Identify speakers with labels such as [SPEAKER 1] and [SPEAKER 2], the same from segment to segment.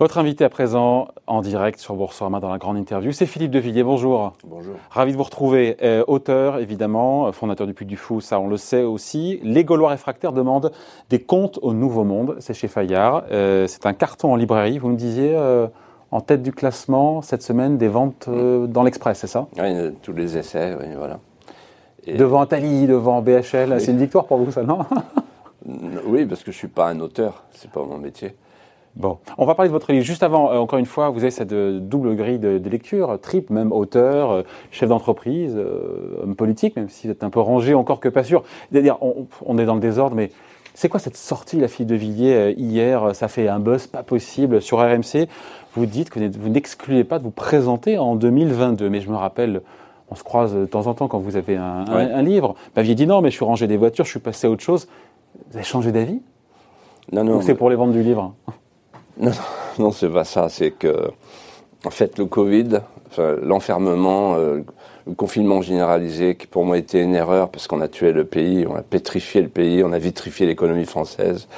[SPEAKER 1] Votre invité à présent en direct sur Boursorama dans la grande interview, c'est Philippe Devilliers. Bonjour.
[SPEAKER 2] Bonjour.
[SPEAKER 1] Ravi de vous retrouver. Euh, auteur, évidemment, fondateur du Puy du Fou, ça on le sait aussi. Les Gaulois réfractaires demandent des comptes au Nouveau Monde. C'est chez Fayard. Euh, c'est un carton en librairie. Vous me disiez euh, en tête du classement cette semaine des ventes dans l'Express, c'est ça?
[SPEAKER 2] Oui, tous les essais, oui, voilà.
[SPEAKER 1] Devant Atali, devant BHL, c'est une victoire pour vous, ça, non?
[SPEAKER 2] Oui, parce que je suis pas un auteur, c'est pas mon métier.
[SPEAKER 1] Bon, on va parler de votre livre. Juste avant, euh, encore une fois, vous avez cette euh, double grille de, lecture, triple, même auteur, euh, chef d'entreprise, homme politique, même si vous êtes un peu rangé, encore que pas sûr. C'est-à-dire, on, est dans le désordre, mais c'est quoi cette sortie, la fille de Villiers, hier Ça fait un buzz pas possible sur RMC. Vous dites que vous n'excluez pas de vous présenter en 2022, mais je me rappelle on se croise de temps en temps quand vous avez un, livre. Vous m'aviez dit non, mais je suis rangé des voitures, je suis passé à autre chose. Vous avez changé d'avis?
[SPEAKER 2] Non, non.
[SPEAKER 1] Ou c'est pour les ventes du livre?
[SPEAKER 2] Non, non, c'est pas ça. C'est que, en fait, le Covid, l'enfermement, euh, le confinement généralisé, qui pour moi était une erreur parce qu'on a tué le pays, on a pétrifié le pays, on a vitrifié l'économie française.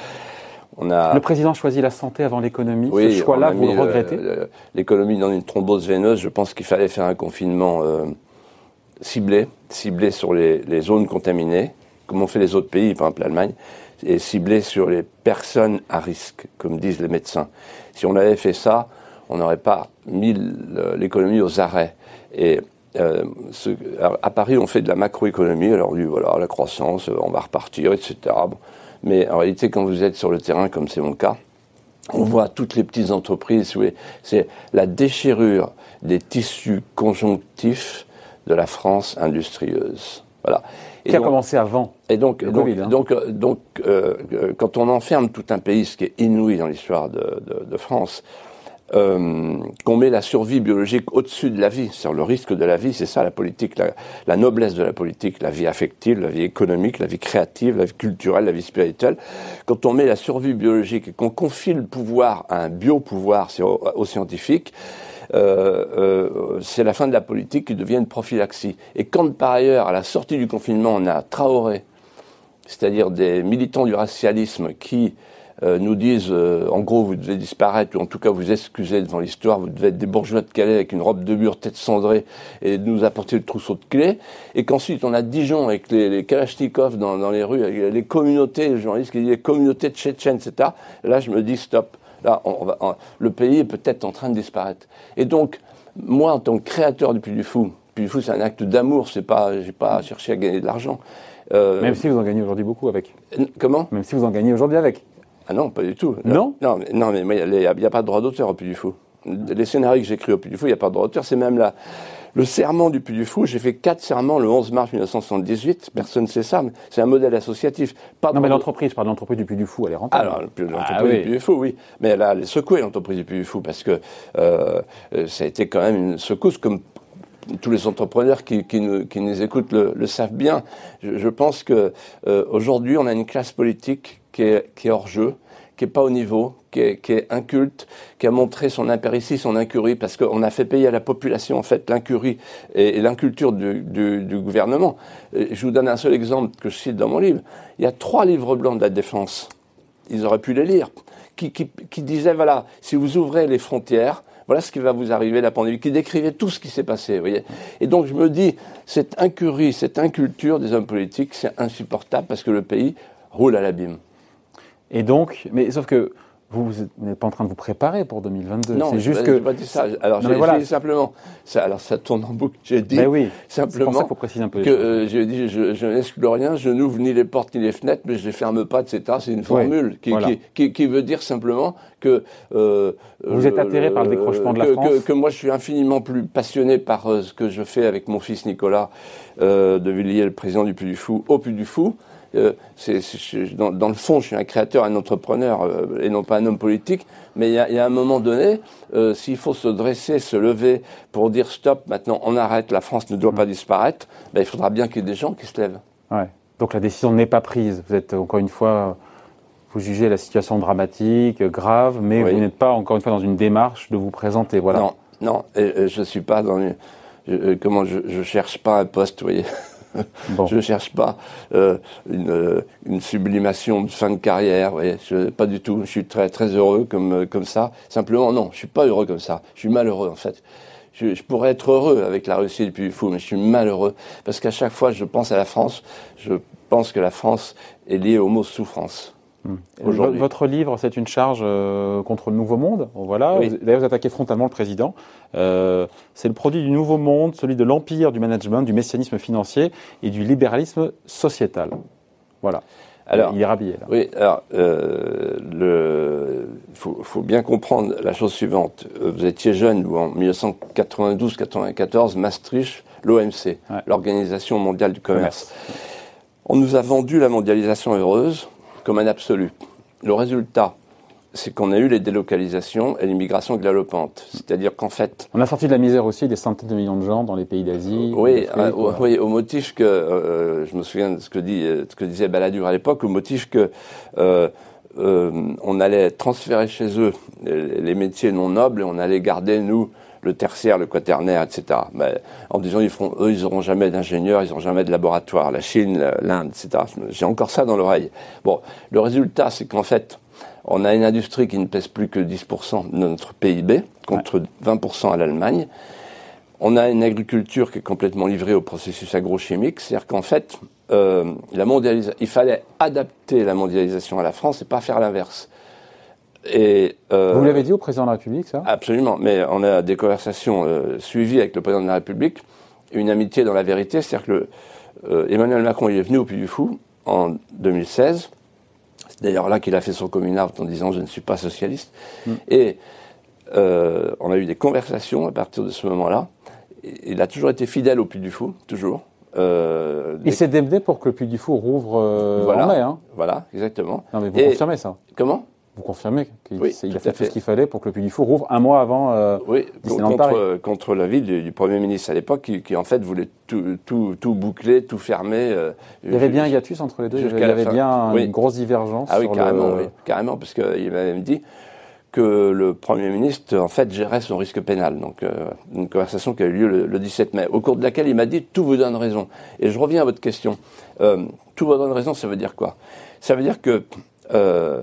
[SPEAKER 1] On a... Le président choisit la santé avant l'économie. Oui, Ce choix-là, vous le regrettez?
[SPEAKER 2] L'économie dans une thrombose veineuse, je pense qu'il fallait faire un confinement euh, ciblé, ciblé sur les, les, zones contaminées, comme ont fait les autres pays, par exemple l'Allemagne et ciblé sur les personnes à risque, comme disent les médecins. Si on avait fait ça, on n'aurait pas mis l'économie aux arrêts. Et euh, à Paris, on fait de la macroéconomie, alors lui, voilà, la croissance, on va repartir, etc. Mais en réalité, quand vous êtes sur le terrain, comme c'est mon cas, on voit toutes les petites entreprises, c'est la déchirure des tissus conjonctifs de la France industrieuse. Voilà.
[SPEAKER 1] qui a commencé avant
[SPEAKER 2] et donc, donc, hein. donc, euh, donc euh, quand on enferme tout un pays, ce qui est inouï dans l'histoire de, de, de, France, euh, qu'on met la survie biologique au-dessus de la vie, sur le risque de la vie, c'est ça la politique, la, la, noblesse de la politique, la vie affective, la vie économique, la vie créative, la vie culturelle, la vie spirituelle. Quand on met la survie biologique et qu'on confie le pouvoir à un biopouvoir aux scientifiques, euh, euh, c'est la fin de la politique qui devient une prophylaxie. Et quand par ailleurs, à la sortie du confinement, on a Traoré, c'est-à-dire des militants du racialisme qui euh, nous disent, en gros, vous devez disparaître, ou en tout cas vous excusez devant l'histoire, vous devez être des bourgeois de Calais avec une robe de mur, tête cendrée, et nous apporter le trousseau de clés, et qu'ensuite on a Dijon avec les, les Kalachnikov dans, les rues, les communautés, les journalistes qui disent les communautés de Tchétchènes, etc. Là, je me dis, stop. Là, on va, le pays est peut-être en train de disparaître. Et donc, moi, en tant que créateur du Puy du Fou, Puy du Fou, c'est un acte d'amour, c'est pas, j'ai pas cherché à gagner de l'argent.
[SPEAKER 1] Euh, Même si vous en gagnez aujourd'hui beaucoup avec.
[SPEAKER 2] Comment?
[SPEAKER 1] Même si vous en gagnez aujourd'hui avec.
[SPEAKER 2] Ah non, pas du tout.
[SPEAKER 1] Non
[SPEAKER 2] Non, mais, non, mais il n'y a, pas de droit d'auteur au Puy du Fou. Les scénarios que j'écris au Puy du Fou, il n'y a pas de droit d'auteur. C'est même là. Le serment du Puy du Fou, j'ai fait quatre serments le 11 mars 1978. Personne ne sait ça, mais c'est un modèle associatif.
[SPEAKER 1] non, mais l'entreprise, par l'entreprise du Puy du Fou, elle est rentable.
[SPEAKER 2] Alors, l'entreprise ah, du Puy du Fou, oui. Mais elle a secoué l'entreprise du Puy du Fou parce que euh, ça a été quand même une secousse comme tous les entrepreneurs qui, qui, nous, qui nous, écoutent le, le savent bien. Je, je pense que euh, aujourd'hui, on a une classe politique qui est, qui est hors jeu, qui est pas au niveau, qui est, inculte, qui a montré son impéritie, son incurie, parce qu'on a fait payer à la population en fait l'incurie et, l'inculture du, gouvernement. je vous donne un seul exemple que je cite dans mon livre. Il y a trois livres blancs de la défense. Ils auraient pu les lire, qui, qui, qui disaient voilà, si vous ouvrez les frontières, voilà ce qui va vous arriver, la pandémie, qui décrivait tout ce qui s'est passé. Vous voyez et donc je me dis, cette incurie, cette inculture des hommes politiques, c'est insupportable parce que le pays roule à l'abîme.
[SPEAKER 1] Et donc, mais sauf que vous, n'êtes pas en train de vous préparer pour 2022.
[SPEAKER 2] Non,
[SPEAKER 1] c'est
[SPEAKER 2] juste que. pas dit ça. Alors, j'ai voilà. simplement. Ça, alors, ça tourne en boucle. J'ai dit.
[SPEAKER 1] Ben oui.
[SPEAKER 2] Simplement.
[SPEAKER 1] Pour ça un peu.
[SPEAKER 2] Que euh, j'ai dit, je, je n'exclus rien, je n'ouvre ni les portes ni les fenêtres, mais je les ferme pas, etc. C'est une formule qui, qui, qui, qui, veut dire simplement que.
[SPEAKER 1] Euh, vous êtes atterré par le décrochement de la
[SPEAKER 2] que,
[SPEAKER 1] France.
[SPEAKER 2] Que, que, moi, je suis infiniment plus passionné par euh, ce que je fais avec mon fils Nicolas euh, de Villiers, le président du Puy du Fou, au Puy du Fou. Euh, dans, dans, le fond, je suis un créateur, un entrepreneur euh, et non pas un homme politique. Mais il y a, y a, un moment donné, euh, s'il faut se dresser, se lever pour dire stop, maintenant on arrête, la France ne doit pas disparaître, ben, il faudra bien qu'il y ait des gens qui se lèvent.
[SPEAKER 1] Ouais. Donc la décision n'est pas prise. Vous êtes encore une fois, vous jugez la situation dramatique, grave, mais vous n'êtes pas encore une fois dans une démarche de vous présenter. Voilà.
[SPEAKER 2] Non, non, et, je suis pas dans une, comment je, je cherche pas un poste, vous voyez. je ne cherche pas euh, une, une, sublimation de fin de carrière. je, pas du tout. Je suis très très heureux comme comme ça. Simplement, non, je suis pas heureux comme ça. Je suis malheureux en fait. Je, je pourrais être heureux avec la Russie depuis Puy Fou, mais je suis malheureux parce qu'à chaque fois, je pense à la France. Je pense que la France est liée au mot souffrance.
[SPEAKER 1] Votre livre, c'est une charge euh, contre le nouveau monde. Voilà. D'ailleurs, vous attaquez frontalement le président. Euh, c'est le produit du nouveau monde, celui de l'empire du management, du messianisme financier et du libéralisme sociétal. Voilà. Alors, il est rhabillé. Là.
[SPEAKER 2] Oui, alors, euh, il faut, bien comprendre la chose suivante. Vous étiez jeune, vous, en 1992-94, Maastricht, l'OMC, l'Organisation mondiale du commerce. On nous a vendu la mondialisation heureuse comme un absolu. Le résultat, c'est qu'on a eu les délocalisations et l'immigration galopante. C'est-à-dire qu'en fait...
[SPEAKER 1] On a sorti de la misère aussi des centaines de millions de gens dans les pays d'Asie.
[SPEAKER 2] Oui, euh, au, motif que, euh, je me souviens de ce que, dit, ce que disait Balladur à l'époque, au motif que euh, on allait transférer chez eux les, métiers non nobles et on allait garder, nous, le tertiaire, le quaternaire, etc. Mais en disant, ils eux, ils n'auront jamais d'ingénieurs, ils n'auront jamais de laboratoire. La Chine, l'Inde, etc. J'ai encore ça dans l'oreille. Bon, le résultat, c'est qu'en fait, on a une industrie qui ne pèse plus que 10% de notre PIB, contre 20% à l'Allemagne. On a une agriculture qui est complètement livrée au processus agrochimique, c'est-à-dire qu'en fait, euh, il fallait adapter la mondialisation à la France et pas faire l'inverse.
[SPEAKER 1] Et, euh, Vous l'avez dit au président de la République, ça?
[SPEAKER 2] Absolument, mais on a des conversations euh, suivies avec le président de la République, une amitié dans la vérité, c'est-à-dire que euh, Emmanuel Macron il est venu au Puy du Fou en 2016, c'est d'ailleurs là qu'il a fait son coming out en disant je ne suis pas socialiste, mm. et on a eu des conversations à partir de ce moment-là, il a toujours été fidèle au Puy du Fou, toujours.
[SPEAKER 1] Euh, il s'est démené pour que le Puy du Fou rouvre
[SPEAKER 2] voilà,
[SPEAKER 1] en mai. Hein.
[SPEAKER 2] Voilà, exactement.
[SPEAKER 1] Non mais vous confirmez ça?
[SPEAKER 2] Comment?
[SPEAKER 1] Vous confirmez qu'il a fait, tout ce qu'il fallait pour que le Puy du Fou rouvre un mois avant
[SPEAKER 2] euh, Oui, contre, contre l'avis du, du, Premier ministre à l'époque, qui, en fait voulait tout, tout, tout boucler, tout fermer.
[SPEAKER 1] Euh, il y avait bien un hiatus entre les deux, il y avait bien une grosse divergence.
[SPEAKER 2] Ah oui, carrément, oui, carrément, parce qu'il m'avait dit que le Premier ministre, en fait, gérait son risque pénal. Donc, euh, une conversation qui a eu lieu le, 17 mai, au cours de laquelle il m'a dit « tout vous donne raison ». Et je reviens à votre question. Euh, tout vous donne raison, ça veut dire quoi? Ça veut dire que euh,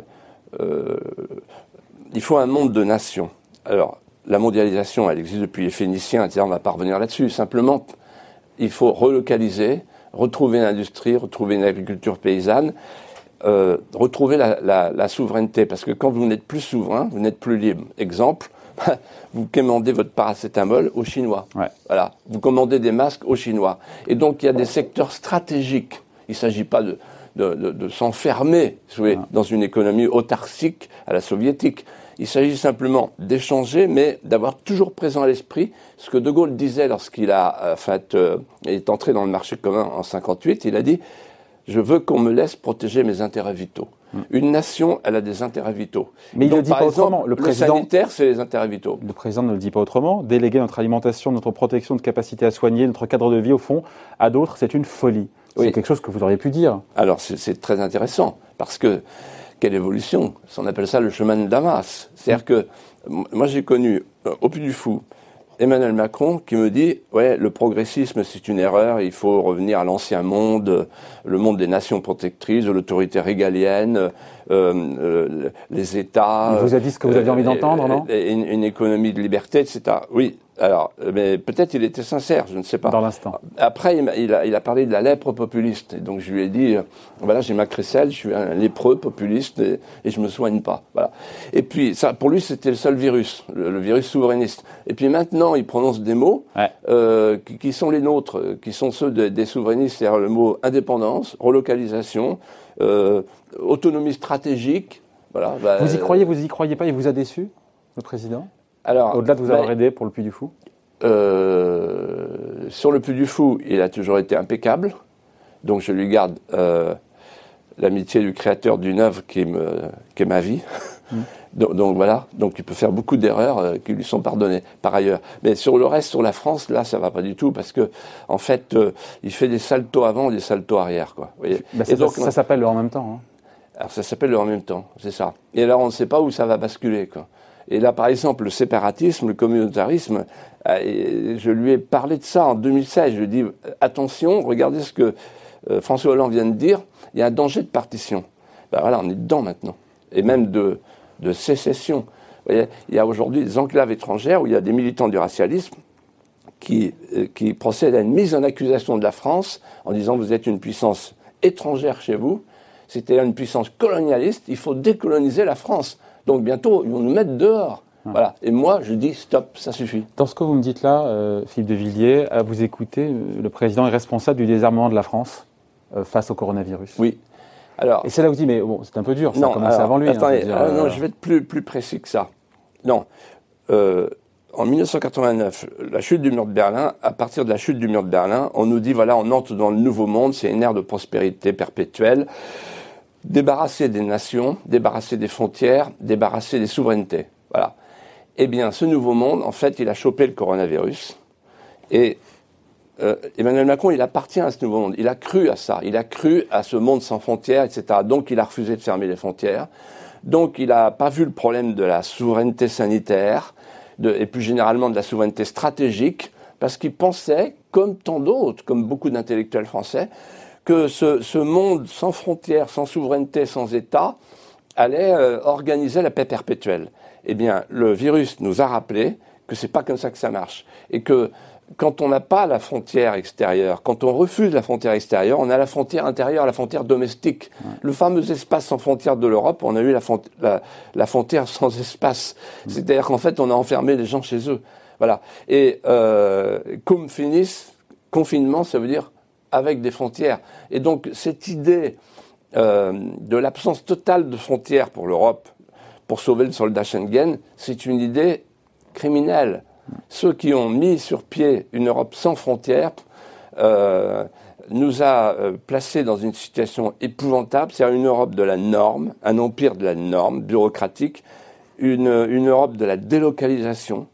[SPEAKER 2] il faut un monde de nations. Alors, la mondialisation, elle existe depuis les Phéniciens, etc. On ne va pas revenir là-dessus. Simplement, il faut relocaliser, retrouver l'industrie, retrouver une agriculture paysanne, euh, retrouver la, souveraineté. Parce que quand vous n'êtes plus souverain, vous n'êtes plus libre. Exemple, vous commandez votre paracétamol aux Chinois. Voilà. Vous commandez des masques aux Chinois. Et donc, il y a des secteurs stratégiques. Il ne s'agit pas de, de, s'enfermer dans une économie autarcique à la soviétique. Il s'agit simplement d'échanger, mais d'avoir toujours présent à l'esprit ce que De Gaulle disait lorsqu'il a, fait, euh, est entré dans le marché commun en 58. Il a dit Je veux qu'on me laisse protéger mes intérêts vitaux. Hmm. Une nation, elle a des intérêts vitaux.
[SPEAKER 1] Mais il ne le dit pas autrement.
[SPEAKER 2] Le, président, sanitaire, c'est les intérêts vitaux.
[SPEAKER 1] Le président ne le dit pas autrement. Déléguer notre alimentation, notre protection, notre capacité à soigner, notre cadre de vie, au fond, à d'autres, c'est une folie. C'est quelque chose que vous auriez pu dire.
[SPEAKER 2] Alors c'est très intéressant, parce que quelle évolution On appelle ça le chemin de Damas. C'est-à-dire que moi j'ai connu euh, au plus du fou Emmanuel Macron qui me dit ouais le progressisme c'est une erreur, il faut revenir à l'ancien monde, le monde des nations protectrices, de l'autorité régalienne, les États.
[SPEAKER 1] Il vous a dit ce que vous aviez envie d'entendre, non
[SPEAKER 2] une, une, économie de liberté, etc. Oui, alors, euh, mais peut-être il était sincère, je ne sais pas.
[SPEAKER 1] Dans l'instant.
[SPEAKER 2] Après, il a, il, a, parlé de la lèpre populiste. Et donc, je lui ai dit, euh, voilà, j'ai ma crécelle, je suis un lépreux populiste et, et je me soigne pas. Voilà. Et puis, ça, pour lui, c'était le seul virus, le, virus souverainiste. Et puis maintenant, il prononce des mots euh, qui, qui, sont les nôtres, qui sont ceux des souverainistes, c'est-à-dire le mot indépendance, relocalisation, euh, autonomie stratégique. Voilà.
[SPEAKER 1] Bah, vous y croyez, vous y croyez pas Il vous a déçu, le président au-delà de vous avoir aidé pour le Puy du Fou
[SPEAKER 2] euh, Sur le Puy du Fou, il a toujours été impeccable. Donc je lui garde euh, l'amitié du créateur d'une œuvre qui, est ma vie. Mm. donc, voilà, donc il peut faire beaucoup d'erreurs euh, qui lui sont pardonnées par ailleurs. Mais sur le reste, sur la France, là, ça va pas du tout parce que en fait, il fait des saltos avant, des saltos arrière, quoi.
[SPEAKER 1] Bah, ça, donc, ça s'appelle le en même temps. Hein.
[SPEAKER 2] Alors ça s'appelle le en même temps, c'est ça. Et alors on ne sait pas où ça va basculer, quoi. Et là, par exemple, le séparatisme, le communautarisme, euh, je lui ai parlé de ça en 2016. Je lui ai dit, attention, regardez ce que euh, François Hollande vient de dire, il y a un danger de partition. Ben voilà, on est dedans maintenant. Et même de, de sécession. Vous voyez, il y a aujourd'hui des enclaves étrangères où il y a des militants du racialisme qui, euh, qui procèdent à une mise en accusation de la France en disant vous êtes une puissance étrangère chez vous, c'était une puissance colonialiste, il faut décoloniser la France. Donc bientôt, ils vont nous mettre dehors. Voilà. Et moi, je dis stop, ça suffit.
[SPEAKER 1] Dans ce que vous me dites là, euh, Philippe de Villiers, à vous écouter, euh, le président est responsable du désarmement de la France face au coronavirus.
[SPEAKER 2] Oui.
[SPEAKER 1] Alors, et c'est là où je dis, mais bon, c'est un peu dur, ça non, a commencé avant lui.
[SPEAKER 2] Hein, attendez, non, je vais être plus, plus précis que ça. Non. en 1989, la chute du mur de Berlin, à partir de la chute du mur de Berlin, on nous dit, voilà, on entre dans le nouveau monde, c'est une ère de prospérité perpétuelle débarrasser des nations, débarrasser des frontières, débarrasser des souverainetés. Voilà. Eh bien, ce nouveau monde, en fait, il a chopé le coronavirus. Et euh, Emmanuel Macron, il appartient à ce nouveau monde. Il a cru à ça. Il a cru à ce monde sans frontières, etc. Donc, il a refusé de fermer les frontières. Donc, il n'a pas vu le problème de la souveraineté sanitaire et plus généralement de la souveraineté stratégique, parce qu'il pensait, comme tant d'autres, comme beaucoup d'intellectuels français, que ce, monde sans frontières, sans souveraineté, sans État, allait euh, organiser la paix perpétuelle. Eh bien, le virus nous a rappelé que c'est pas comme ça que ça marche. Et que quand on n'a pas la frontière extérieure, quand on refuse la frontière extérieure, on a la frontière intérieure, la frontière domestique. Le fameux espace sans frontières de l'Europe, on a eu la, frontière sans espace. C'est-à-dire qu'en fait, on a enfermé les gens chez eux. Voilà. Et euh, comme finissent, confinement, ça veut dire avec des frontières. Et donc cette idée euh, de l'absence totale de frontières pour l'Europe, pour sauver le soldat Schengen, c'est une idée criminelle. Ceux qui ont mis sur pied une Europe sans frontières euh, nous a euh, placés dans une situation épouvantable, c'est une Europe de la norme, un empire de la norme bureaucratique, une, Europe de la délocalisation,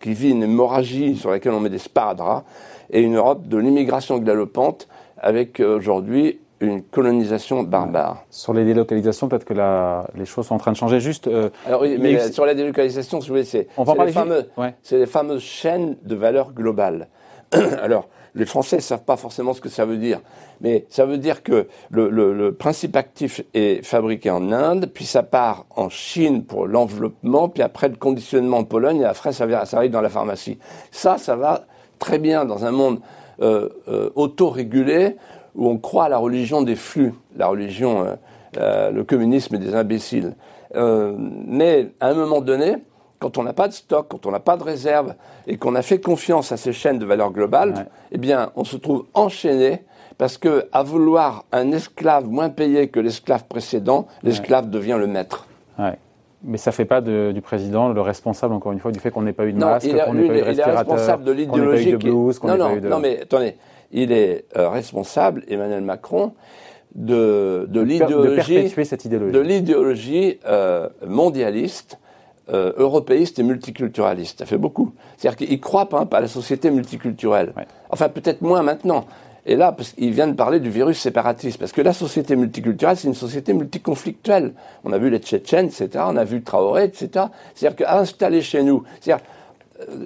[SPEAKER 2] qui vit une hémorragie sur laquelle on met des sparadraps, et une Europe de l'immigration galopante avec euh, aujourd'hui une colonisation barbare.
[SPEAKER 1] Sur les délocalisations, peut-être que la, les choses sont en train de changer. Juste.
[SPEAKER 2] Euh, Alors oui, mais, sur la délocalisation, si vous voulez, c'est les, fameux, les fameuses chaînes de valeur globale. Alors, les Français ne savent pas forcément ce que ça veut dire, mais ça veut dire que le, le, le principe actif est fabriqué en Inde, puis ça part en Chine pour l'enveloppement, puis après le conditionnement en Pologne, et après ça, ça arrive dans la pharmacie. Ça, ça va très bien dans un monde euh, euh, autorégulé où on croit à la religion des flux, la religion, euh, euh le communisme des imbéciles. Euh, mais à un moment donné, quand on n'a pas de stock, quand on n'a pas de réserve et qu'on a fait confiance à ces chaînes de valeur globale, eh bien, on se trouve enchaîné parce que à vouloir un esclave moins payé que l'esclave précédent, l'esclave devient le maître.
[SPEAKER 1] Ouais. Mais ça ne fait pas du président le responsable, encore une fois, du fait qu'on n'ait pas eu de masque, qu'on n'ait pas eu de respirateur,
[SPEAKER 2] il est responsable de l'idéologie. Non, non, non, mais attendez, il est euh, responsable, Emmanuel Macron, de, de l'idéologie, de l'idéologie euh, mondialiste, euh, européiste et multiculturaliste. Ça fait beaucoup. C'est-à-dire qu'il croit pas, à la société multiculturelle. Enfin, peut-être moins maintenant. Et là, parce qu'il vient de parler du virus séparatiste, parce que la société multiculturelle, c'est une société multiconflictuelle. On a vu les Tchétchènes, etc., on a vu Traoré, etc. C'est-à-dire qu'installer chez nous, c'est-à-dire,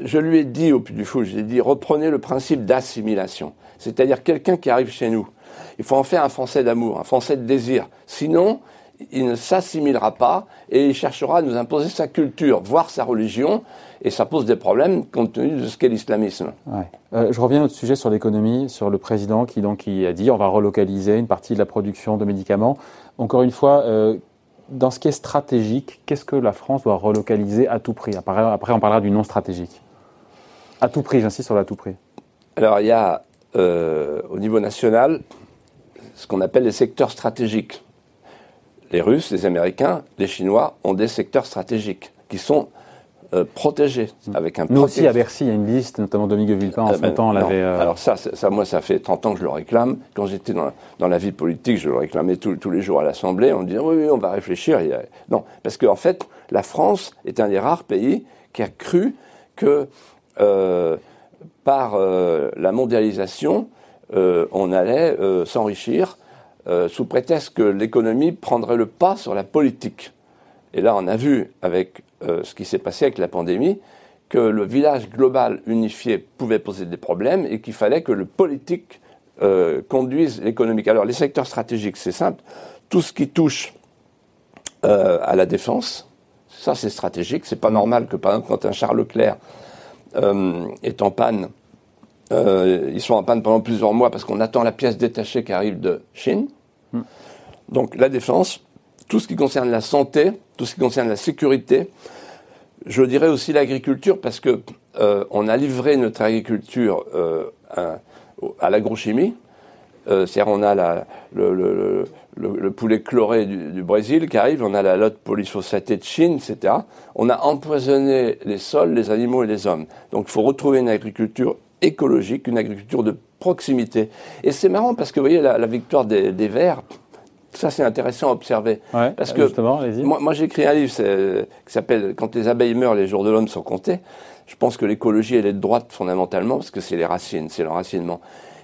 [SPEAKER 2] je lui ai dit au plus du fou, je lui ai dit, reprenez le principe d'assimilation. C'est-à-dire quelqu'un qui arrive chez nous, il faut en faire un Français d'amour, un Français de désir. Sinon, il ne s'assimilera pas et il cherchera à nous imposer sa culture, voire sa religion, et ça pose des problèmes compte tenu de ce qu'est l'islamisme.
[SPEAKER 1] Euh, je reviens notre sujet sur l'économie, sur le président qui, donc, qui a dit on va relocaliser une partie de la production de médicaments. Encore une fois, euh, dans ce qui est stratégique, qu'est-ce que la France doit relocaliser à tout prix? Après, on parlera du non stratégique. À tout prix, j'insiste sur l'à tout prix.
[SPEAKER 2] Alors, il y a euh, au niveau national ce qu'on appelle les secteurs stratégiques les Russes, les Américains, les Chinois ont des secteurs stratégiques qui sont euh, protégés avec un
[SPEAKER 1] Nous aussi à Bercy, il y a une liste, notamment Dominique Villepin en euh, son temps l'avait.
[SPEAKER 2] Euh, Alors ça, ça, moi, ça fait 30 ans que je le réclame. Quand j'étais dans, dans, la vie politique, je le réclamais tous les jours à l'Assemblée. On disait oui, oui, on va réfléchir. Non, parce qu'en en fait, la France est un des rares pays qui a cru que par la mondialisation, on allait s'enrichir euh, sous prétexte que l'économie prendrait le pas sur la politique. Et là, on a vu avec ce qui s'est passé avec la pandémie que le village global unifié pouvait poser des problèmes et qu'il fallait que le politique conduise l'économique. Alors, les secteurs stratégiques, c'est simple. Tout ce qui touche à la défense, ça, c'est stratégique. C'est pas normal que, par exemple, quand un Charles Leclerc euh, est en panne, euh, ils sont en panne pendant plusieurs mois parce qu'on attend la pièce détachée qui arrive de Chine. Hmm. Donc, la défense, tout ce qui concerne la santé, tout ce qui concerne la sécurité, je dirais aussi l'agriculture parce que euh, on a livré notre agriculture à, à l'agrochimie. C'est-à-dire, on a la, le, le, le, poulet chloré du, Brésil qui arrive, on a la lotte polyphosphate de Chine, etc. On a empoisonné les sols, les animaux et les hommes. Donc il faut retrouver une agriculture écologique, une agriculture de proximité. Et c'est marrant parce que vous voyez la, victoire des, Verts, ça c'est intéressant à observer. parce que moi, moi j'ai écrit un livre qui s'appelle Quand les abeilles meurent, les jours de l'homme sont comptés. Je pense que l'écologie elle est de droite fondamentalement parce que c'est les racines, c'est l'enracinement.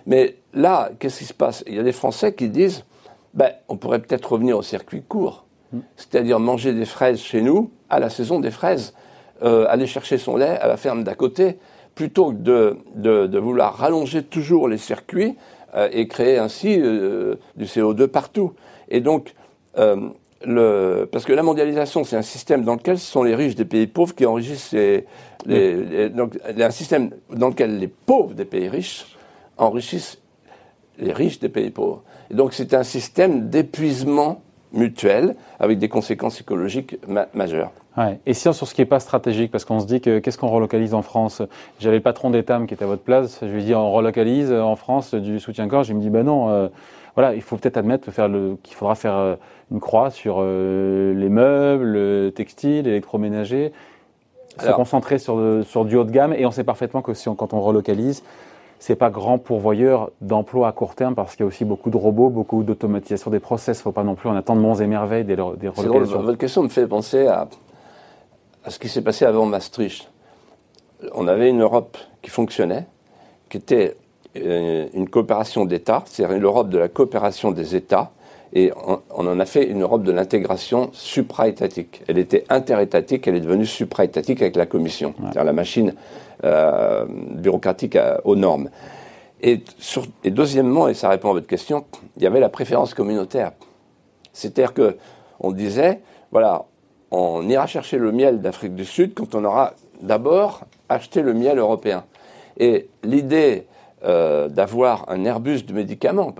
[SPEAKER 2] Mais là, qu'est-ce qui se passe? Il y a des Français qui disent ben, on pourrait peut-être revenir au circuit court, hmm. c'est-à-dire manger des fraises chez nous à la saison des fraises, euh, aller chercher son lait à la ferme d'à côté, plutôt que de, de, vouloir rallonger toujours les circuits euh, et créer ainsi euh, du CO2 partout. Et donc, le, parce que la mondialisation, c'est un système dans lequel ce sont les riches des pays pauvres qui enrichissent les, les, donc, un système dans lequel les pauvres des pays riches enrichissent les riches des pays pauvres. Et donc c'est un système d'épuisement mutuel avec des conséquences écologiques majeures.
[SPEAKER 1] Ouais. Et si sur ce qui n'est pas stratégique, parce qu'on se dit que qu'est-ce qu'on relocalise en France? J'avais le patron d'Etam qui était à votre place, je lui ai dit on relocalise en France du soutien-gorge, il me dit ben non, euh, voilà, il faut peut-être admettre qu'il faudra faire euh, une croix sur euh, les meubles, le textile, l'électroménager, se concentrer sur, sur du haut de gamme, et on sait parfaitement que si quand on relocalise, c'est pas grand pourvoyeur d'emplois à court terme parce qu'il y a aussi beaucoup de robots, beaucoup d'automatisation des process. Il ne faut pas non plus en attendre monts et merveilles des, des relocalisations.
[SPEAKER 2] votre question me fait penser à, à ce qui s'est passé avant Maastricht. On avait une Europe qui fonctionnait, qui était euh, une coopération d'États, c'est-à-dire l'Europe de la coopération des États, et on, en a fait une Europe de l'intégration supra-étatique. Elle était interétatique, elle est devenue supra-étatique avec la Commission, c'est-à-dire la machine euh, bureaucratique aux normes. Et, et, deuxièmement, et ça répond à votre question, il y avait la préférence communautaire. C'est-à-dire que on disait, voilà, on ira chercher le miel d'Afrique du Sud quand on aura d'abord acheté le miel européen. Et l'idée euh, d'avoir un Airbus de médicaments,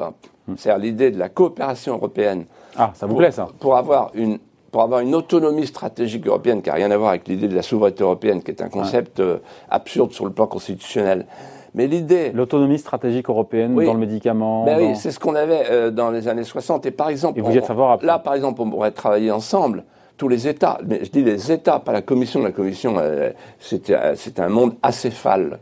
[SPEAKER 2] Hmm. C'est-à-dire l'idée de la coopération européenne.
[SPEAKER 1] Ah, ça vous plaît ça
[SPEAKER 2] Pour avoir une pour avoir une autonomie stratégique européenne, qui n'a rien à voir avec l'idée de la souveraineté européenne, qui est un concept euh, absurde sur le plan constitutionnel.
[SPEAKER 1] Mais l'idée... L'autonomie stratégique européenne dans le médicament
[SPEAKER 2] ben Oui, c'est ce qu'on avait euh, dans les années 60. Et par exemple...
[SPEAKER 1] Et vous êtes favorable
[SPEAKER 2] Là, par exemple, on pourrait travailler ensemble, tous les États. Mais je dis les États, pas la Commission. La Commission, euh, c'était un monde acéphale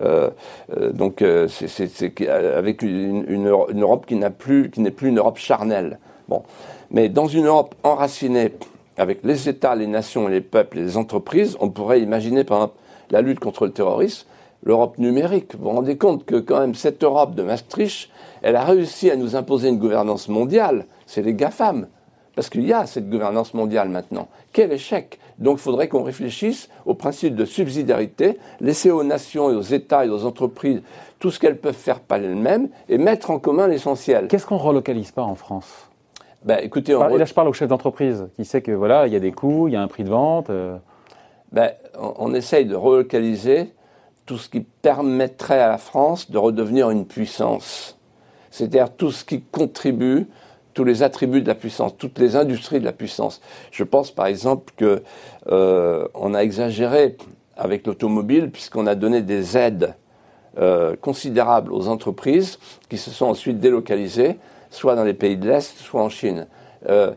[SPEAKER 2] euh, euh, donc euh, c'est avec une, Europe qui n'est plus une Europe charnelle. Bon, mais dans une Europe enracinée avec les États, les nations, les peuples, les entreprises, on pourrait imaginer par exemple la lutte contre le terrorisme, l'Europe numérique. Vous vous rendez compte que quand même cette Europe de Maastricht, elle a réussi à nous imposer une gouvernance mondiale. C'est les GAFAM. Parce qu'il y a cette gouvernance mondiale maintenant. Quel échec Donc il faudrait qu'on réfléchisse au principe de subsidiarité, laisser aux nations et aux États et aux entreprises tout ce qu'elles peuvent faire par elles-mêmes et mettre en commun l'essentiel.
[SPEAKER 1] Qu'est-ce qu'on ne relocalise pas en France?
[SPEAKER 2] Ben, écoutez,
[SPEAKER 1] on... Là, je parle au chef d'entreprise qui sait que voilà, il y a des coûts, il y a un prix de vente. Euh.
[SPEAKER 2] Ben, on, on essaye de relocaliser tout ce qui permettrait à la France de redevenir une puissance. C'est-à-dire tout ce qui contribue tous les attributs de la puissance, toutes les industries de la puissance. Je pense par exemple que euh, on a exagéré avec l'automobile puisqu'on a donné des aides euh, considérables aux entreprises qui se sont ensuite délocalisées, soit dans les pays de l'Est, soit en Chine. Euh,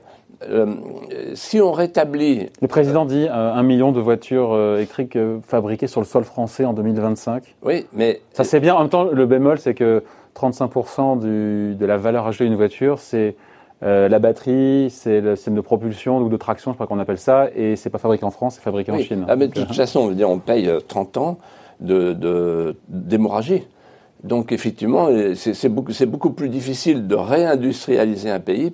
[SPEAKER 2] si on rétablit...
[SPEAKER 1] Le président dit un million de voitures électriques fabriquées sur le sol français en 2025.
[SPEAKER 2] Oui, mais...
[SPEAKER 1] Ça c'est bien. En même temps, le bémol, c'est que 35% du, de la valeur ajoutée d'une voiture, c'est euh, la batterie, c'est le système de propulsion ou de traction, je crois qu'on appelle ça, et c'est pas fabriqué en France, c'est fabriqué en Chine.
[SPEAKER 2] Ah, mais de toute euh, façon, on, veut dire, on paye 30 euh, ans d'hémorragie. De, Donc effectivement, c'est beaucoup, beaucoup, plus difficile de réindustrialiser un pays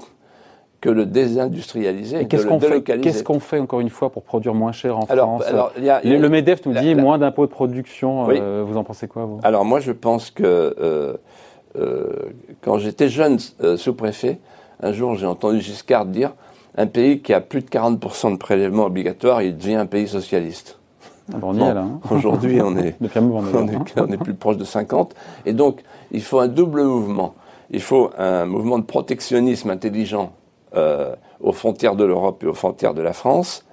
[SPEAKER 2] que le désindustrialiser,
[SPEAKER 1] qu'est-ce
[SPEAKER 2] qu'on
[SPEAKER 1] fait, qu'est-ce qu'on fait encore une fois pour produire moins cher en France
[SPEAKER 2] alors,
[SPEAKER 1] Le, Medef nous dit moins d'impôts de production. Euh, vous en pensez quoi vous?
[SPEAKER 2] Alors moi, je pense que quand j'étais jeune sous-préfet, un jour j'ai entendu Giscard dire un pays qui a plus de 40% de prélèvements obligatoires, il devient un pays socialiste.
[SPEAKER 1] Ah bon, on là. Hein.
[SPEAKER 2] Aujourd'hui, on est, on, est, plus proche de 50. Et donc, il faut un double mouvement. Il faut un mouvement de protectionnisme intelligent euh, aux frontières de l'Europe et aux frontières de la France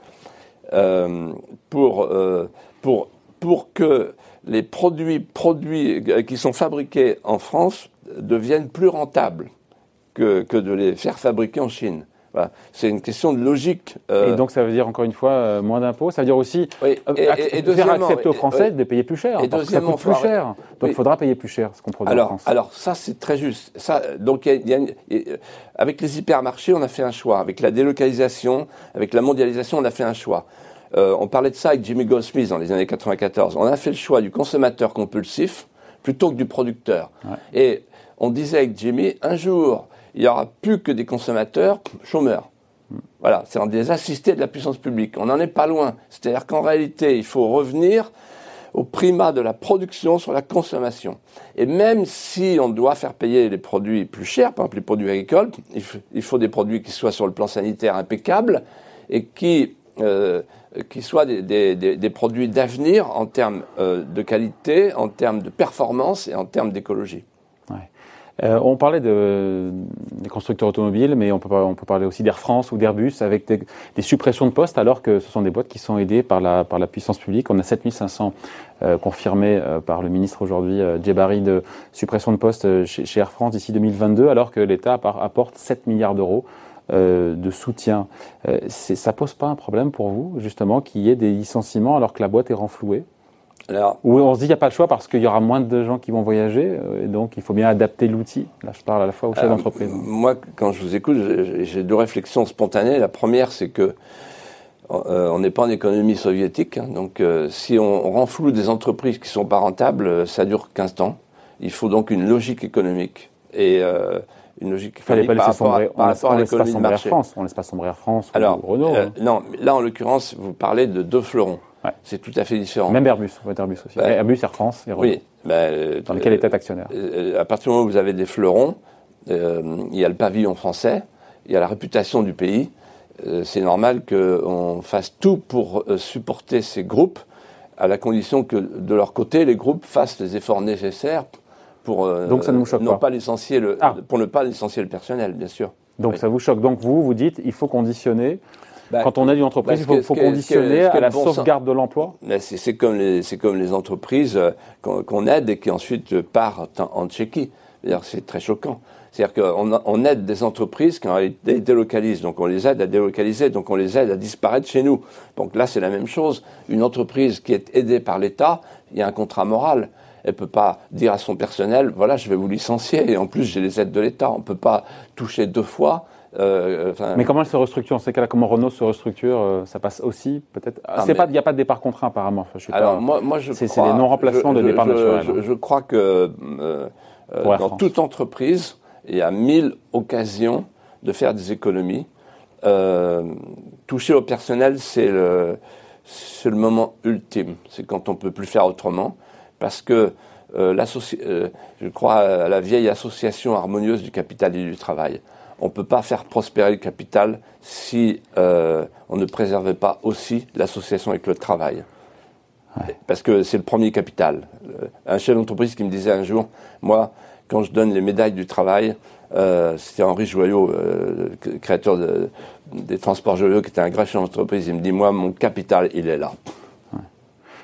[SPEAKER 2] euh, pour, euh, pour, pour que les produits, produits qui sont fabriqués en France deviennent plus rentables que, que de les faire fabriquer en Chine. C'est une question de logique.
[SPEAKER 1] Euh. Et donc ça veut dire encore une fois euh, moins d'impôts. Ça veut dire aussi oui. Euh, et, faire accepter aux Français de payer plus cher. Et parce que ça coûte plus cher. Donc il faudra payer plus cher ce qu'on produit
[SPEAKER 2] alors,
[SPEAKER 1] en France.
[SPEAKER 2] Alors ça c'est très juste. Ça, donc avec les hypermarchés on a fait un choix. Avec la délocalisation, avec la mondialisation on a fait un choix. on parlait de ça avec Jimmy Goldsmith dans les années 94. On a fait le choix du consommateur compulsif plutôt que du producteur. Et on disait avec Jimmy, un jour, il n'y aura plus que des consommateurs chômeurs. Voilà, c'est des assistés de la puissance publique. On n'en est pas loin. C'est-à-dire qu'en réalité, il faut revenir au primat de la production sur la consommation. Et même si on doit faire payer les produits plus chers, par exemple les produits agricoles, il faut, des produits qui soient sur le plan sanitaire impeccables et qui, euh, qui soient des, produits d'avenir en termes euh, de qualité, en termes de performance et en termes d'écologie.
[SPEAKER 1] Euh, on parlait de, des constructeurs automobiles, mais on peut, on peut parler aussi d'Air France ou d'Airbus avec des, suppressions de postes, alors que ce sont des boîtes qui sont aidées par la, par la puissance publique. On a 7500 euh, confirmés euh, par le ministre aujourd'hui, euh, Djebari, de suppression de postes chez Air France d'ici 2022, alors que l'État apporte 7 milliards d'euros de soutien. ça pose pas un problème pour vous, justement, qu'il y ait des licenciements alors que la boîte est renflouée? Alors, Ou on se dit qu'il n'y a pas le choix parce qu'il y aura moins de gens qui vont voyager, euh, et donc il faut bien adapter l'outil. Là, je parle à la fois au chef euh, d'entreprise.
[SPEAKER 2] Moi, quand je vous écoute, j'ai deux réflexions spontanées. La première, c'est que euh, on n'est pas en économie soviétique, hein. donc si on, renfloue des entreprises qui sont pas rentables, ça dure 15 ans. Il faut donc une logique économique et une logique
[SPEAKER 1] économique par, rapport, par rapport à l'économie de marché. France, on laisse pas sombrer Air France
[SPEAKER 2] Alors,
[SPEAKER 1] ou Renault.
[SPEAKER 2] Hein. non, là en l'occurrence, vous parlez de deux fleurons. C'est tout à fait différent.
[SPEAKER 1] Même Airbus, Airbus aussi. Bah, Airbus, Air France et Renault. Oui. Bah, dans lequel est actionnaire
[SPEAKER 2] euh, À partir du moment où vous avez des fleurons, euh, il y a le pavillon français, il y a la réputation du pays. Euh, c'est normal qu'on fasse tout pour supporter ces groupes, à la condition que de leur côté, les groupes fassent les efforts nécessaires pour,
[SPEAKER 1] Donc ça ne vous choque
[SPEAKER 2] pas. pas licencier le, ah. pour ne pas licencier le personnel, bien sûr.
[SPEAKER 1] Donc ça vous choque. Donc vous, vous dites, il faut conditionner bah, Quand on a une entreprise, bah, il faut, conditionner à la sauvegarde de l'emploi
[SPEAKER 2] C'est comme, les, comme les entreprises euh, qu'on aide et qui ensuite partent en, Tchéquie. C'est très choquant. C'est-à-dire qu'on on aide des entreprises qui été délocalisent, donc on les aide à délocaliser, donc on les aide à disparaître chez nous. Donc là, c'est la même chose. Une entreprise qui est aidée par l'État, il y a un contrat moral. Elle peut pas dire à son personnel, voilà, je vais vous licencier, et en plus j'ai les aides de l'État. On peut pas toucher deux fois
[SPEAKER 1] euh, mais comment elle se restructure? En ces cas-là, comment Renault se restructure euh, Ça passe aussi peut-être? Il n'y a pas de départ contraint apparemment.
[SPEAKER 2] alors moi, moi je
[SPEAKER 1] c'est, les non-remplacements de départ naturel.
[SPEAKER 2] Je, je, crois que euh, dans toute entreprise, il y a mille occasions de faire des économies. toucher au personnel, c'est le, c'est le moment ultime. C'est quand on peut plus faire autrement, parce que je crois à la vieille association harmonieuse du capital et du travail on ne peut pas faire prospérer le capital si euh, on ne préservait pas aussi l'association avec le travail. Parce que c'est le premier capital. Euh, un chef d'entreprise qui me disait un jour, moi, quand je donne les médailles du travail, euh, c'était Henri Joyot, créateur des transports Joyot, qui était un grand chef d'entreprise, il me dit, moi, mon capital, il est là.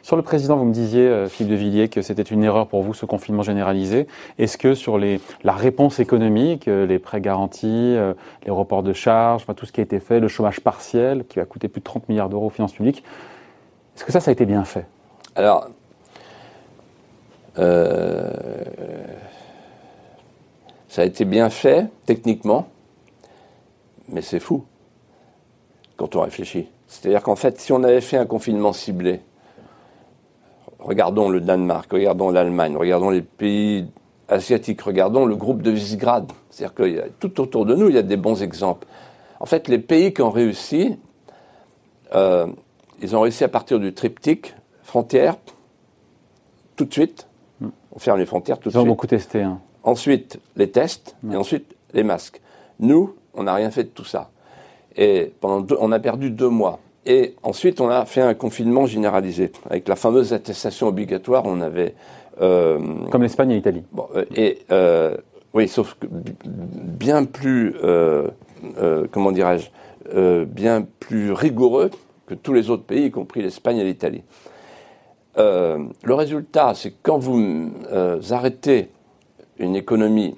[SPEAKER 1] Sur le président, vous me disiez, euh, Philippe de Villiers, que c'était une erreur pour vous ce confinement généralisé. Est-ce que sur la réponse économique, euh, les prêts garantis, euh, les reports de charges, tout ce qui a été fait, le chômage partiel qui va coûter plus de 30 milliards d'euros aux finances publiques, est-ce que ça, ça a été bien fait?
[SPEAKER 2] Alors, ça a été bien fait techniquement, mais c'est fou quand on réfléchit. C'est-à-dire qu'en fait, si on avait fait un confinement ciblé, Regardons le Danemark, regardons l'Allemagne, regardons les pays asiatiques, regardons le groupe de Visegrad. C'est-à-dire que tout autour de nous, il y a des bons exemples. En fait, les pays qui ont réussi, euh, ils ont réussi à partir du triptyque frontières, tout de suite. Hmm. On ferme les frontières tout de suite.
[SPEAKER 1] Ils ont beaucoup testé. Hein.
[SPEAKER 2] Ensuite, les tests, et ensuite, les masques. Nous, on n'a rien fait de tout ça. Et pendant on a perdu deux mois. Et ensuite, on a fait un confinement généralisé. Avec la fameuse attestation obligatoire, on avait...
[SPEAKER 1] Euh, Comme l'Espagne et l'Italie.
[SPEAKER 2] Bon, euh, et euh, oui, sauf que bien plus, comment dirais-je, bien plus rigoureux que tous les autres pays, y compris l'Espagne et l'Italie. le résultat, c'est que quand vous arrêtez une économie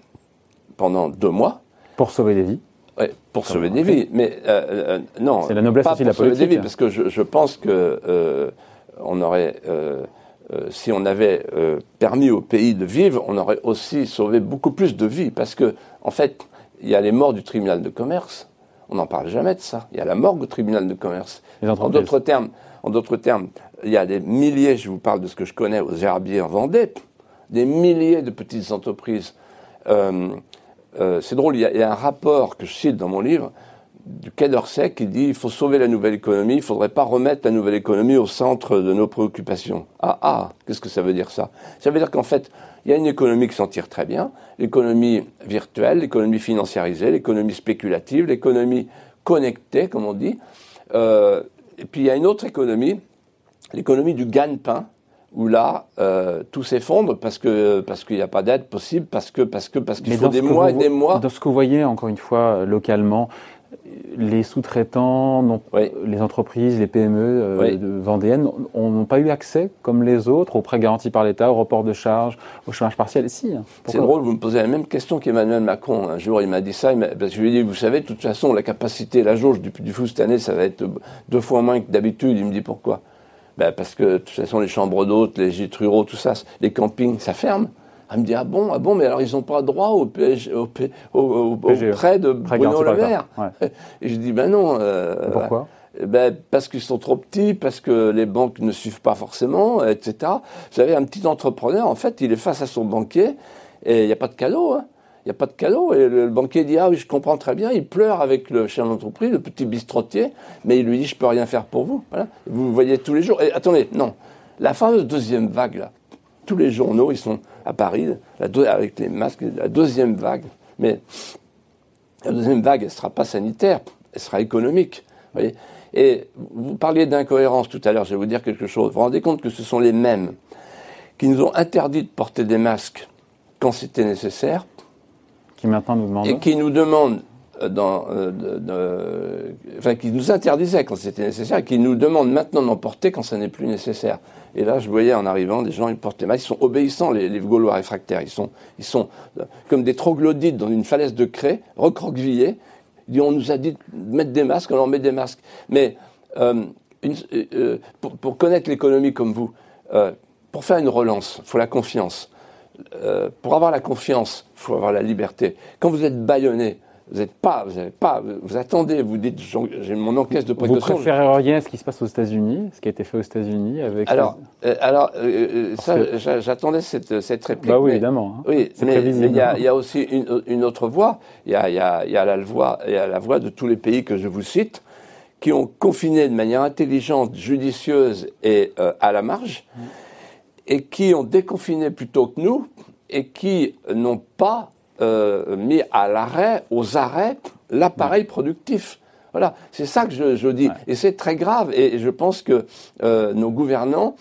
[SPEAKER 2] pendant deux mois...
[SPEAKER 1] Pour sauver des vies
[SPEAKER 2] Ouais, pour sauver des vies. Mais euh, euh, non,
[SPEAKER 1] c'est la noblesse
[SPEAKER 2] pas
[SPEAKER 1] aussi de la
[SPEAKER 2] politique.
[SPEAKER 1] Sauver des
[SPEAKER 2] vies, parce que je, je pense que euh, on aurait, euh, euh, si on avait permis au pays de vivre, on aurait aussi sauvé beaucoup plus de vies. Parce que, en fait, il y a les morts du tribunal de commerce. On n'en parle jamais de ça. Il y a la mort du tribunal de commerce. En d'autres termes, en d'autres termes, il y a des milliers. Je vous parle de ce que je connais aux Herbiers en Vendée, des milliers de petites entreprises. Euh, c'est drôle, il y, a, un rapport que je cite dans mon livre du Quai d'Orsay qui dit il faut sauver la nouvelle économie, il ne faudrait pas remettre la nouvelle économie au centre de nos préoccupations. Ah ah, qu'est-ce que ça veut dire ça? Ça veut dire qu'en fait, il y a une économie qui s'en tire très bien, l'économie virtuelle, l'économie financiarisée, l'économie spéculative, l'économie connectée, comme on dit. Euh, et puis il y a une autre économie, l'économie du gagne-pain, où là, euh, tout s'effondre parce que parce qu'il n'y a pas d'aide possible, parce que parce que parce qu'il faut des mois et des mois.
[SPEAKER 1] Dans ce que vous voyez, encore une fois, euh, localement, les sous-traitants, les entreprises, les PME euh, de vendéennes n'ont pas eu accès, comme les autres, aux prêts garantis par l'État, au report de charges, au chômage partiel. Si. Hein.
[SPEAKER 2] C'est drôle, vous me posez la même question qu'Emmanuel Macron. Un jour, il m'a dit ça, parce que je lui ai dit, vous savez, de toute façon, la capacité, la jauge du, du fou cette année, ça va être deux fois moins que d'habitude. Il me dit pourquoi ben Parce que de toute façon, les chambres d'hôtes, les gîtes ruraux, tout ça, les campings, ça ferme. Elle me dit Ah bon, ah bon, mais alors ils n'ont pas droit au, au, prêt de Bruno Le Maire. Et je dis Ben non.
[SPEAKER 1] Euh, Pourquoi
[SPEAKER 2] ben, parce qu'ils sont trop petits, parce que les banques ne suivent pas forcément, etc. Vous savez, un petit entrepreneur, en fait, il est face à son banquier et il n'y a pas de cadeau. Hein n'y a pas de cadeau. Et le, banquier dit, ah oui, je comprends très bien. Il pleure avec le chef d'entreprise, le petit bistrotier, mais il lui dit, je peux rien faire pour vous. Voilà. Vous voyez tous les jours. Et attendez, non. La fameuse deuxième vague, là, tous les journaux, ils sont à Paris, avec les masques, la deuxième vague. Mais la deuxième vague, elle ne sera pas sanitaire, elle sera économique. Vous voyez et vous parliez d'incohérence tout à l'heure, je vais vous dire quelque chose. Vous vous rendez compte que ce sont les mêmes qui nous ont interdit de porter des masques quand c'était nécessaire, Et qui nous demandent, euh, euh, enfin, qui nous interdisait quand c'était nécessaire, et qui nous demandent maintenant d'en porter quand ça n'est plus nécessaire. Et là, je voyais en arrivant des gens, ils les masques, ils sont obéissants, les, Gaulois réfractaires. Ils sont, ils sont euh, comme des troglodytes dans une falaise de craie, recroquevillés. On nous a dit de mettre des masques, on leur met des masques. Mais pour, pour, connaître l'économie comme vous, pour faire une relance, il faut la confiance. Euh, pour avoir la confiance, il faut avoir la liberté. Quand vous êtes bâillonné, vous n'êtes pas, vous pas, vous attendez, vous dites, j'ai mon encaisse de précaution.
[SPEAKER 1] Vous préféreriez ce qui se passe aux États-Unis, ce qui a été fait aux États-Unis avec.
[SPEAKER 2] Alors, euh, alors, euh, ça, j'attendais cette, cette réplique.
[SPEAKER 1] Bah oui, évidemment.
[SPEAKER 2] Hein. Oui, mais il y, a, y a aussi une, une autre voie. Il y a, y, a, y a la voie, il y a la voie de tous les pays que je vous cite, qui ont confiné de manière intelligente, judicieuse et à la marge. Mmh et qui ont déconfiné plutôt que nous et qui n'ont pas euh, mis à l'arrêt, aux arrêts, l'appareil productif. Voilà, c'est ça que je, dis. Et c'est très grave. Et je pense que euh, nos gouvernants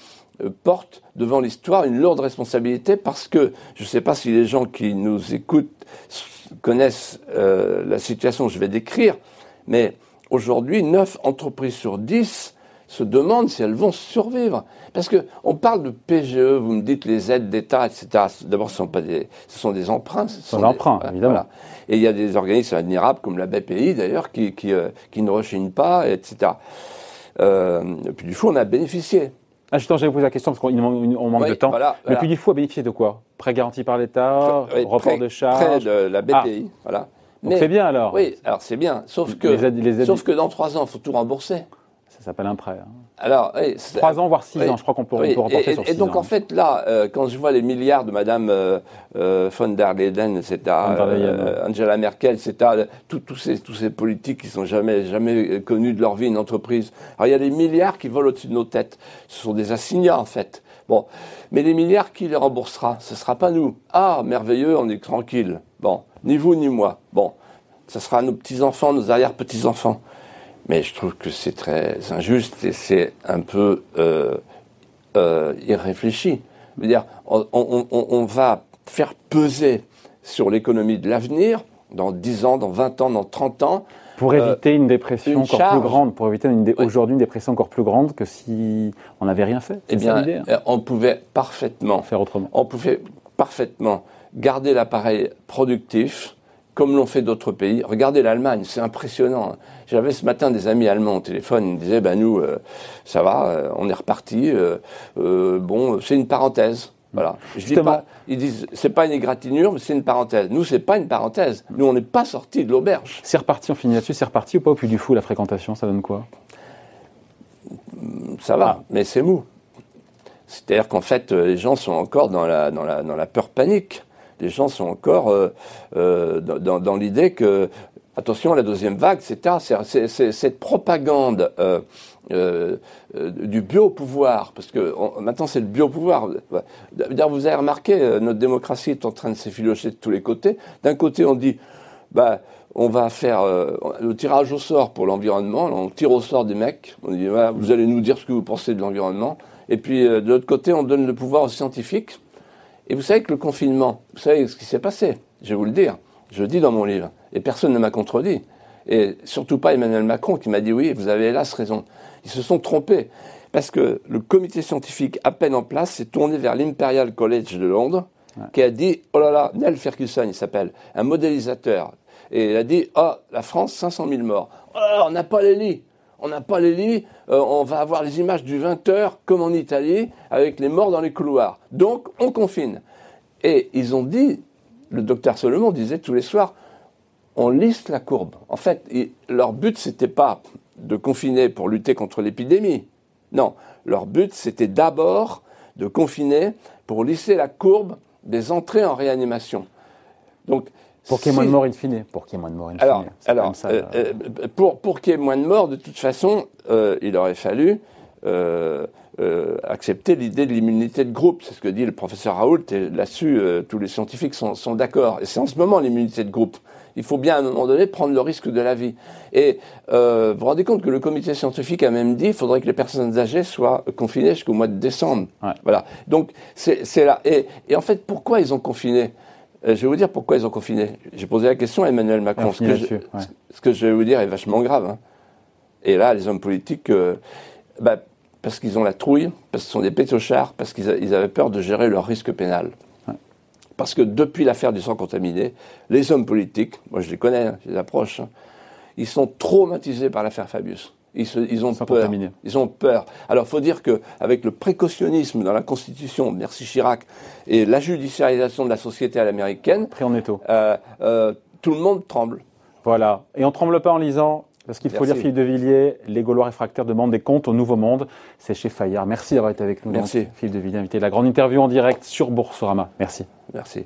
[SPEAKER 2] euh, portent devant l'histoire une lourde responsabilité parce que je ne sais pas si les gens qui nous écoutent connaissent la situation que je vais décrire, mais aujourd'hui, 9 entreprises sur 10 se demandent si elles vont survivre. Parce que on parle de PGE, vous me dites les aides d'État, etc. D'abord, ce sont pas des, ce sont des emprunts. Ce
[SPEAKER 1] sont des emprunts, évidemment.
[SPEAKER 2] Et il y a des organismes admirables comme la BPI d'ailleurs qui, qui, euh, qui, ne rechignent pas, etc. Euh, et puis du coup, on a bénéficié.
[SPEAKER 1] Ah, justement, j'avais posé la question parce qu'on manque de temps. Mais puis du coup, a bénéficié de quoi? Prêt garanti par l'État, report de charges
[SPEAKER 2] Prêt de la BPI, ah. voilà.
[SPEAKER 1] Donc c'est bien alors.
[SPEAKER 2] Oui, alors c'est bien. Sauf que, sauf que dans trois ans, il faut tout rembourser.
[SPEAKER 1] Ça s'appelle un prêt. hein.
[SPEAKER 2] Alors, oui,
[SPEAKER 1] Trois ans, voire six
[SPEAKER 2] oui.
[SPEAKER 1] ans. Je crois qu'on peut, on
[SPEAKER 2] Oui,
[SPEAKER 1] peut reporter
[SPEAKER 2] et,
[SPEAKER 1] sur
[SPEAKER 2] et donc
[SPEAKER 1] ans.
[SPEAKER 2] en fait là, euh, quand je vois les milliards de Madame euh, euh, von der Leyen, etc., euh, Angela Merkel, etc., tous ces tous ces politiques qui sont jamais jamais connus de leur vie une entreprise. Alors il y a des milliards qui volent au-dessus de nos têtes. Ce sont des assignats en fait. Bon, mais les milliards qui les remboursera Ce sera pas nous. Ah merveilleux, on est tranquille. Bon, ni vous ni moi. Bon, ça sera nos petits enfants, nos arrière petits enfants. Mais je trouve que c'est très injuste et c'est un peu euh, euh, irréfléchi. Je veux dire, on, on- on- on va faire peser sur l'économie de l'avenir, dans 10 ans, dans 20 ans, dans 30 ans,
[SPEAKER 1] Pour
[SPEAKER 2] euh,
[SPEAKER 1] éviter une dépression
[SPEAKER 2] une
[SPEAKER 1] encore
[SPEAKER 2] charge.
[SPEAKER 1] plus grande, pour éviter dé- aujourd'hui une dépression encore plus grande que si on n'avait rien fait.
[SPEAKER 2] eh
[SPEAKER 1] C'est
[SPEAKER 2] bien,
[SPEAKER 1] l'idée, hein.
[SPEAKER 2] on pouvait parfaitement
[SPEAKER 1] faire autrement.
[SPEAKER 2] on pouvait parfaitement garder l'appareil productif comme l'ont fait d'autres pays. Regardez l'Allemagne, c'est impressionnant. J'avais ce matin des amis allemands au téléphone, ils me disaient, ben nous, euh, ça va, euh, on est reparti. euh, bon, c'est une parenthèse. Voilà. Je dis
[SPEAKER 1] Justement.
[SPEAKER 2] pas, ils disent, c'est pas une égratignure, mais c'est une parenthèse. Nous, c'est pas une parenthèse. Nous, on n'est pas sortis de l'auberge.
[SPEAKER 1] C'est reparti, on finit là-dessus. C'est reparti ou pas au Puy du Fou, la fréquentation, ça donne quoi?
[SPEAKER 2] Ça va, mais c'est mou. C'est-à-dire qu'en fait, les gens sont encore dans la, dans la, dans la peur panique. Les gens sont encore euh, euh, dans, l'idée que, attention, la deuxième vague, etc. C'est- cette propagande euh, euh, du biopouvoir, parce que maintenant c'est le biopouvoir. D'ailleurs, vous avez remarqué, euh, notre démocratie est en train de s'effilocher de tous les côtés. D'un côté, on dit, bah, on va faire le tirage au sort pour l'environnement. On tire au sort des mecs. On dit, voilà, vous allez nous dire ce que vous pensez de l'environnement. Et puis, de l'autre côté, on donne le pouvoir aux scientifiques. Et vous savez que le confinement, vous savez ce qui s'est passé Je vais vous le dire. Je le dis dans mon livre. Et personne ne m'a contredit. Et surtout pas Emmanuel Macron qui m'a dit oui, vous avez hélas raison. Ils se sont trompés. Parce que le comité scientifique à peine en place s'est tourné vers l'Imperial College de Londres, qui a dit, oh là là, Neil Ferguson, il s'appelle, un modélisateur. Et il a dit, oh, la France, 500 000 morts. Oh on n'a pas les lits. On n'a pas les lits. Euh, on va avoir les images du 20h, comme en Italie, avec les morts dans les couloirs. Donc, on confine. Et ils ont dit, le docteur Solomon disait tous les soirs, on lisse la courbe. En fait, leur but, c'était pas de confiner pour lutter contre l'épidémie. Non, leur but, c'était d'abord de confiner pour lisser la courbe des entrées en réanimation. Donc,
[SPEAKER 1] Pour qu'il y ait moins de morts in fine. Pour qu'il y ait moins de morts in fine.
[SPEAKER 2] alors, alors
[SPEAKER 1] ça,
[SPEAKER 2] euh,
[SPEAKER 1] euh,
[SPEAKER 2] euh, pour, pour qu'il y ait moins de morts, de toute façon, euh, il aurait fallu euh, euh, accepter l'idée de l'immunité de groupe. C'est ce que dit le professeur Raoult, et là-dessus, euh, tous les scientifiques sont, sont d'accord. Et c'est en ce moment l'immunité de groupe. Il faut bien, à un moment donné, prendre le risque de la vie. Et euh, vous vous rendez compte que le comité scientifique a même dit qu'il faudrait que les personnes âgées soient confinées jusqu'au mois de décembre.
[SPEAKER 1] Ouais.
[SPEAKER 2] Voilà. Donc, c'est là. Et, et en fait, pourquoi ils ont confiné? Euh, Je vais vous dire pourquoi ils ont confiné. J'ai posé la question à Emmanuel
[SPEAKER 1] on
[SPEAKER 2] Macron. Ce que, je,
[SPEAKER 1] là-dessus, ouais.
[SPEAKER 2] ce que je vais vous dire est vachement grave. hein. Et là, les hommes politiques, euh, bah, parce qu'ils ont la trouille, parce qu'ils sont des pétochards, parce qu'ils avaient peur de gérer leur risque pénal. Parce que depuis l'affaire du sang contaminé, les hommes politiques, moi je les connais, hein, je les approche, hein, ils sont traumatisés par l'affaire Fabius. Ils, se- ils ont peur. Ils ont peur. Alors, faut dire que avec le précautionnisme dans la Constitution, merci Chirac, et la judiciarisation de la société à l'américaine,
[SPEAKER 1] Pris en étau.
[SPEAKER 2] euh, euh, tout le monde tremble.
[SPEAKER 1] Voilà. Et on tremble pas en lisant, parce qu'il faut lire Philippe de Villiers, Les Gaulois réfractaires demandent des comptes au Nouveau Monde. C'est chez Fayard. Merci d'avoir été avec nous. donc,
[SPEAKER 2] Merci.
[SPEAKER 1] Philippe de Villiers, invité de la grande interview en direct sur Boursorama. Merci.
[SPEAKER 2] Merci.